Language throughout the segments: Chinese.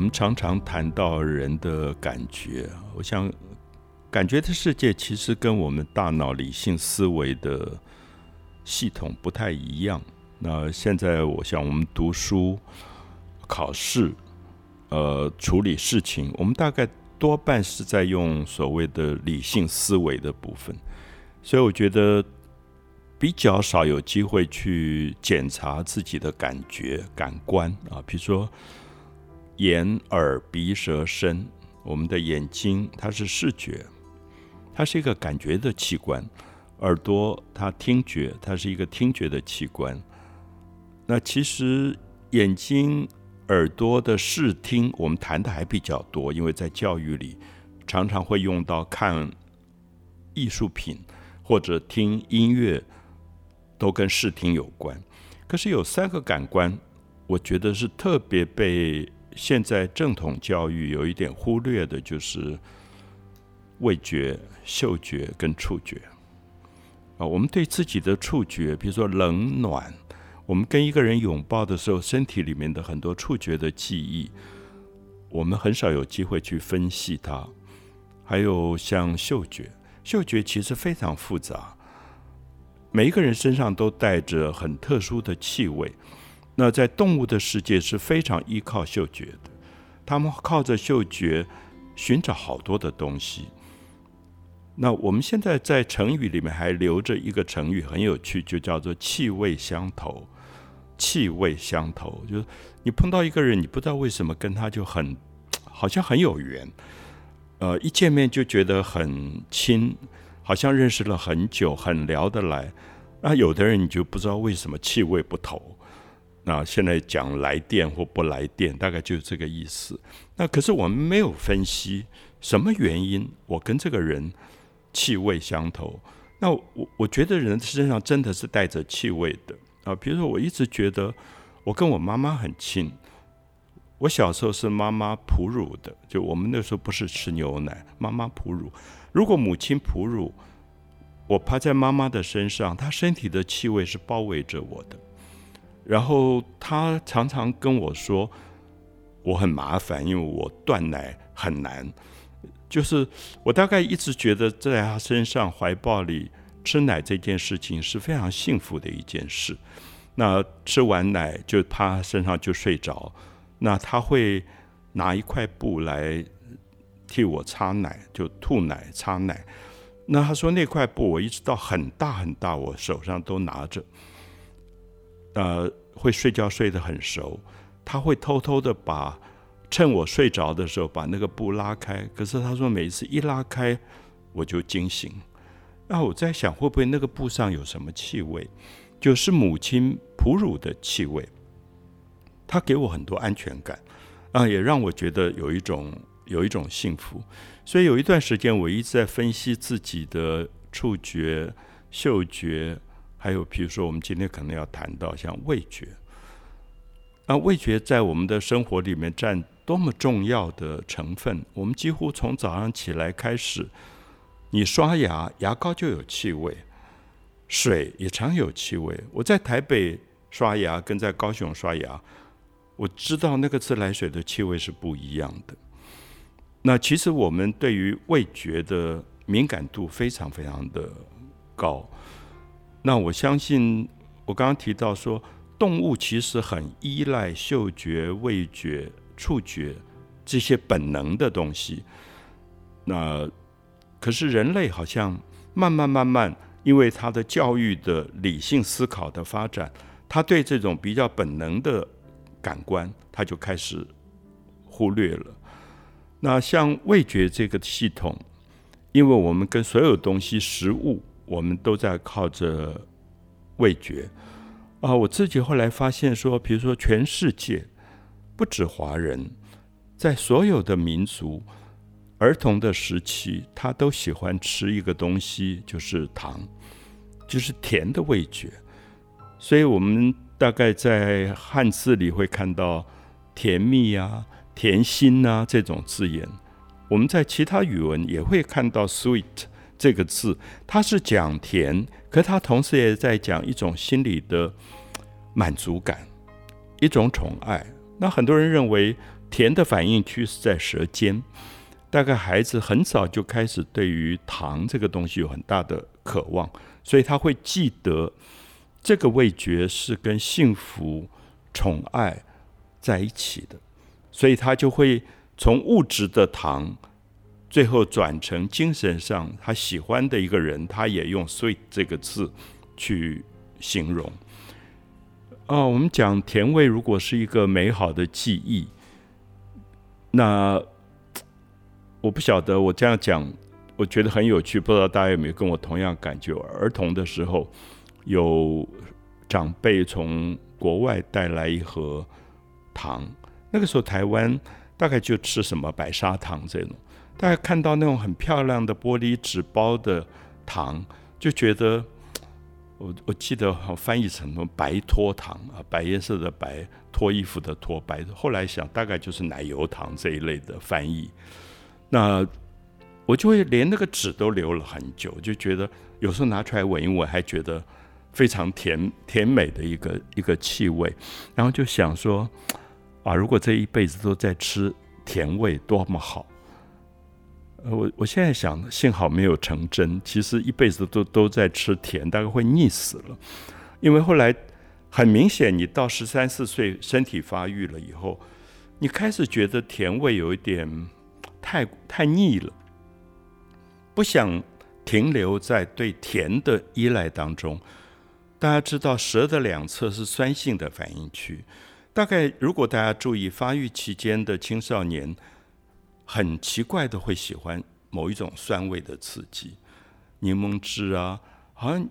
我们常常谈到人的感觉，我想，感觉的世界其实跟我们大脑理性思维的系统不太一样。那现在，我想我们读书、考试、呃，处理事情，我们大概多半是在用所谓的理性思维的部分，所以我觉得比较少有机会去检查自己的感觉、感官啊，比如说。眼、耳、鼻、舌、身，我们的眼睛它是视觉，它是一个感觉的器官；耳朵它听觉，它是一个听觉的器官。那其实眼睛、耳朵的视听，我们谈的还比较多，因为在教育里常常会用到看艺术品或者听音乐，都跟视听有关。可是有三个感官，我觉得是特别被。现在正统教育有一点忽略的，就是味觉、嗅觉跟触觉啊。我们对自己的触觉，比如说冷暖，我们跟一个人拥抱的时候，身体里面的很多触觉的记忆，我们很少有机会去分析它。还有像嗅觉，嗅觉其实非常复杂，每一个人身上都带着很特殊的气味。那在动物的世界是非常依靠嗅觉的，他们靠着嗅觉寻找好多的东西。那我们现在在成语里面还留着一个成语，很有趣，就叫做“气味相投”。气味相投，就是你碰到一个人，你不知道为什么跟他就很好像很有缘，呃，一见面就觉得很亲，好像认识了很久，很聊得来。那有的人你就不知道为什么气味不投。那现在讲来电或不来电，大概就是这个意思。那可是我们没有分析什么原因，我跟这个人气味相投。那我我觉得人身上真的是带着气味的啊。比如说，我一直觉得我跟我妈妈很亲。我小时候是妈妈哺乳的，就我们那时候不是吃牛奶，妈妈哺乳。如果母亲哺乳，我趴在妈妈的身上，她身体的气味是包围着我的。然后他常常跟我说，我很麻烦，因为我断奶很难。就是我大概一直觉得在他身上怀抱里吃奶这件事情是非常幸福的一件事。那吃完奶就趴身上就睡着，那他会拿一块布来替我擦奶，就吐奶擦奶。那他说那块布我一直到很大很大，我手上都拿着。呃，会睡觉睡得很熟，他会偷偷的把趁我睡着的时候把那个布拉开。可是他说每一次一拉开，我就惊醒。那我在想，会不会那个布上有什么气味？就是母亲哺乳的气味。他给我很多安全感啊，也让我觉得有一种有一种幸福。所以有一段时间，我一直在分析自己的触觉、嗅觉。还有，比如说，我们今天可能要谈到像味觉，那味觉在我们的生活里面占多么重要的成分？我们几乎从早上起来开始，你刷牙，牙膏就有气味，水也常有气味。我在台北刷牙，跟在高雄刷牙，我知道那个自来水的气味是不一样的。那其实我们对于味觉的敏感度非常非常的高。那我相信，我刚刚提到说，动物其实很依赖嗅觉、味觉、触觉这些本能的东西。那可是人类好像慢慢慢慢，因为他的教育的理性思考的发展，他对这种比较本能的感官，他就开始忽略了。那像味觉这个系统，因为我们跟所有东西、食物。我们都在靠着味觉啊！我自己后来发现说，比如说全世界不止华人，在所有的民族，儿童的时期，他都喜欢吃一个东西，就是糖，就是甜的味觉。所以，我们大概在汉字里会看到“甜蜜”啊、“甜心”啊这种字眼。我们在其他语文也会看到 “sweet”。这个字，它是讲甜，可它同时也在讲一种心理的满足感，一种宠爱。那很多人认为甜的反应区是在舌尖。大概孩子很早就开始对于糖这个东西有很大的渴望，所以他会记得这个味觉是跟幸福、宠爱在一起的，所以他就会从物质的糖，最后转成精神上他喜欢的一个人，他也用 “sweet” 这个字去形容。哦，我们讲甜味，如果是一个美好的记忆，那。我不晓得我这样讲，我觉得很有趣，不知道大家有没有跟我同样感觉？儿童的时候，有长辈从国外带来一盒糖，那个时候台湾大概就吃什么白砂糖这种，大家看到那种很漂亮的玻璃纸包的糖，就觉得我我记得好翻译成什么白脱糖啊，白颜色的白脱衣服的脱白，后来想大概就是奶油糖这一类的翻译。那我就会连那个纸都留了很久，就觉得有时候拿出来闻一闻，还觉得非常甜甜美的一个一个气味，然后就想说啊，如果这一辈子都在吃甜味，多么好！呃我我现在想，幸好没有成真。其实一辈子都都在吃甜，大概会腻死了。因为后来很明显，你到十三四岁，身体发育了以后，你开始觉得甜味有一点。太太腻了，不想停留在对甜的依赖当中。大家知道，舌的两侧是酸性的反应区。大概如果大家注意，发育期间的青少年很奇怪的会喜欢某一种酸味的刺激，柠檬汁啊，好像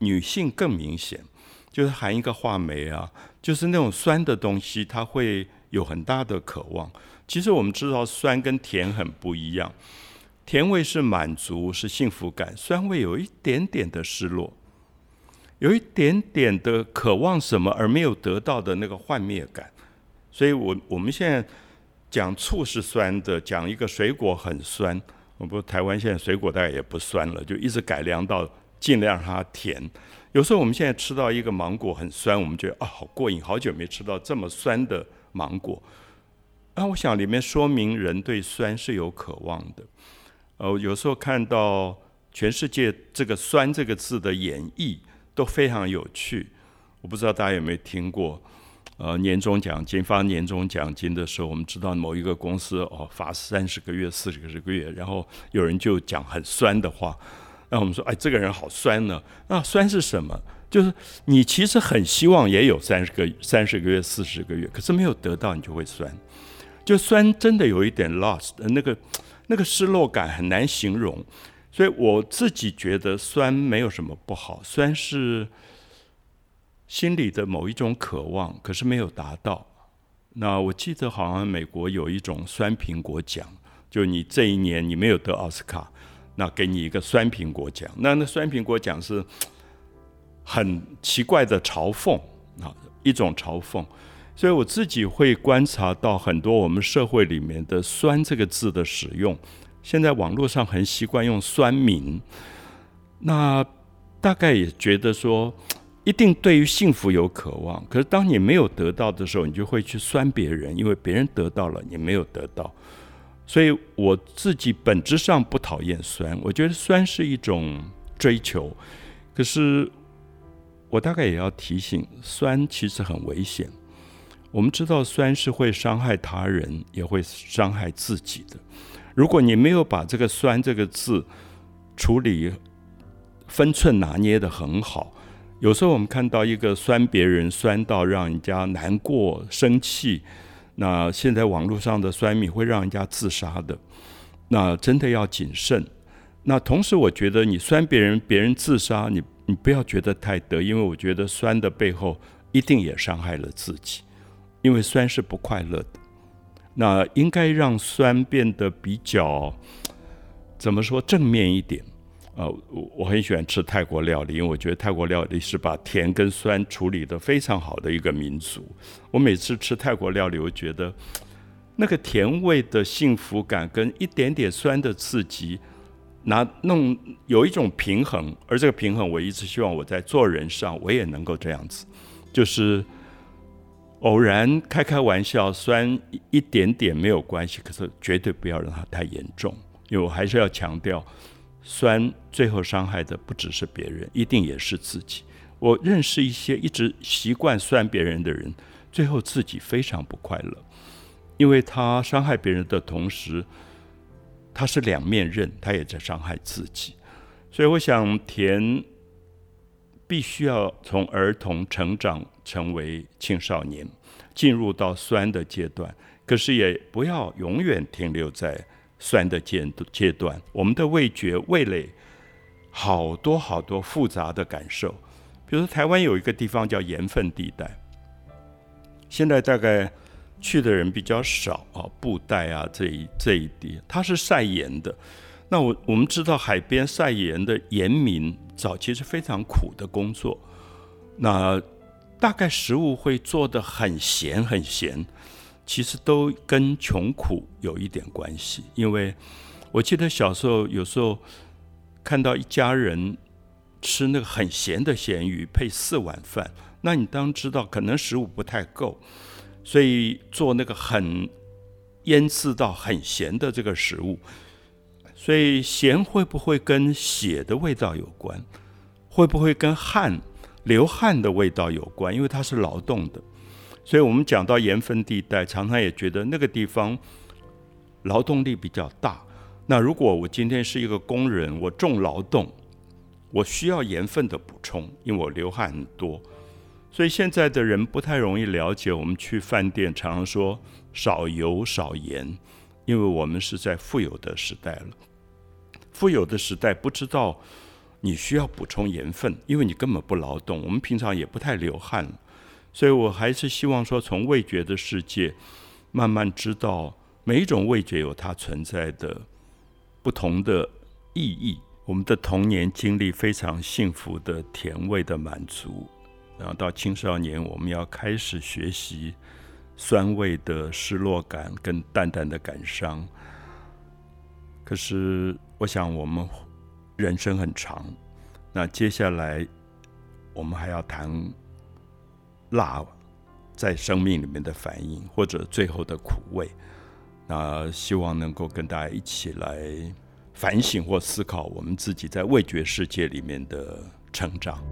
女性更明显，就是含一个话梅啊，就是那种酸的东西，它会有很大的渴望。其实我们知道酸跟甜很不一样，甜味是满足是幸福感，酸味有一点点的失落，有一点点的渴望什么而没有得到的那个幻灭感。所以我我们现在讲醋是酸的，讲一个水果很酸，我不台湾现在水果大概也不酸了，就一直改良到尽量让它甜。有时候我们现在吃到一个芒果很酸，我们觉得啊好过瘾，好久没吃到这么酸的芒果。那我想里面说明人对酸是有渴望的。呃，有时候看到全世界这个“酸”这个字的演绎都非常有趣。我不知道大家有没有听过？呃，年终奖金发年终奖金的时候，我们知道某一个公司哦发三十个月、四十个月，然后有人就讲很酸的话。那我们说，哎，这个人好酸呢。那酸是什么？就是你其实很希望也有三十个、三十个月、四十个月，可是没有得到，你就会酸。就酸真的有一点 lost，那个那个失落感很难形容，所以我自己觉得酸没有什么不好，酸是心里的某一种渴望，可是没有达到。那我记得好像美国有一种酸苹果奖，就你这一年你没有得奥斯卡，那给你一个酸苹果奖。那那酸苹果奖是很奇怪的嘲讽啊，一种嘲讽。所以我自己会观察到很多我们社会里面的“酸”这个字的使用。现在网络上很习惯用“酸民”，那大概也觉得说，一定对于幸福有渴望。可是当你没有得到的时候，你就会去酸别人，因为别人得到了，你没有得到。所以我自己本质上不讨厌酸，我觉得酸是一种追求。可是我大概也要提醒，酸其实很危险。我们知道酸是会伤害他人，也会伤害自己的。如果你没有把这个“酸”这个字处理分寸拿捏的很好，有时候我们看到一个酸别人酸到让人家难过、生气，那现在网络上的酸米会让人家自杀的，那真的要谨慎。那同时，我觉得你酸别人，别人自杀，你你不要觉得太得，因为我觉得酸的背后一定也伤害了自己。因为酸是不快乐的，那应该让酸变得比较怎么说正面一点呃？我我很喜欢吃泰国料理，因为我觉得泰国料理是把甜跟酸处理的非常好的一个民族。我每次吃泰国料理，我觉得那个甜味的幸福感跟一点点酸的刺激，拿弄有一种平衡，而这个平衡，我一直希望我在做人上我也能够这样子，就是。偶然开开玩笑，酸一点点没有关系，可是绝对不要让它太严重，因为我还是要强调，酸最后伤害的不只是别人，一定也是自己。我认识一些一直习惯酸别人的人，最后自己非常不快乐，因为他伤害别人的同时，他是两面刃，他也在伤害自己。所以，我想甜必须要从儿童成长成为青少年，进入到酸的阶段，可是也不要永远停留在酸的阶阶段。我们的味觉、味蕾好多好多复杂的感受。比如说，台湾有一个地方叫盐分地带，现在大概去的人比较少啊，布袋啊这一这一地，它是晒盐的。那我我们知道，海边晒盐的盐民早期是非常苦的工作，那大概食物会做的很咸很咸，其实都跟穷苦有一点关系。因为我记得小时候有时候看到一家人。吃那个很咸的咸鱼配四碗饭，那你当知道可能食物不太够，所以做那个很腌制到很咸的这个食物。所以咸会不会跟血的味道有关？会不会跟汗流汗的味道有关？因为它是劳动的，所以我们讲到盐分地带，常常也觉得那个地方劳动力比较大。那如果我今天是一个工人，我重劳动。我需要盐分的补充，因为我流汗很多，所以现在的人不太容易了解。我们去饭店常常说少油少盐，因为我们是在富有的时代了。富有的时代不知道你需要补充盐分，因为你根本不劳动。我们平常也不太流汗，所以我还是希望说，从味觉的世界慢慢知道每一种味觉有它存在的不同的意义。我们的童年经历非常幸福的甜味的满足，然后到青少年，我们要开始学习酸味的失落感跟淡淡的感伤。可是，我想我们人生很长，那接下来我们还要谈辣在生命里面的反应，或者最后的苦味。那希望能够跟大家一起来。反省或思考我们自己在味觉世界里面的成长。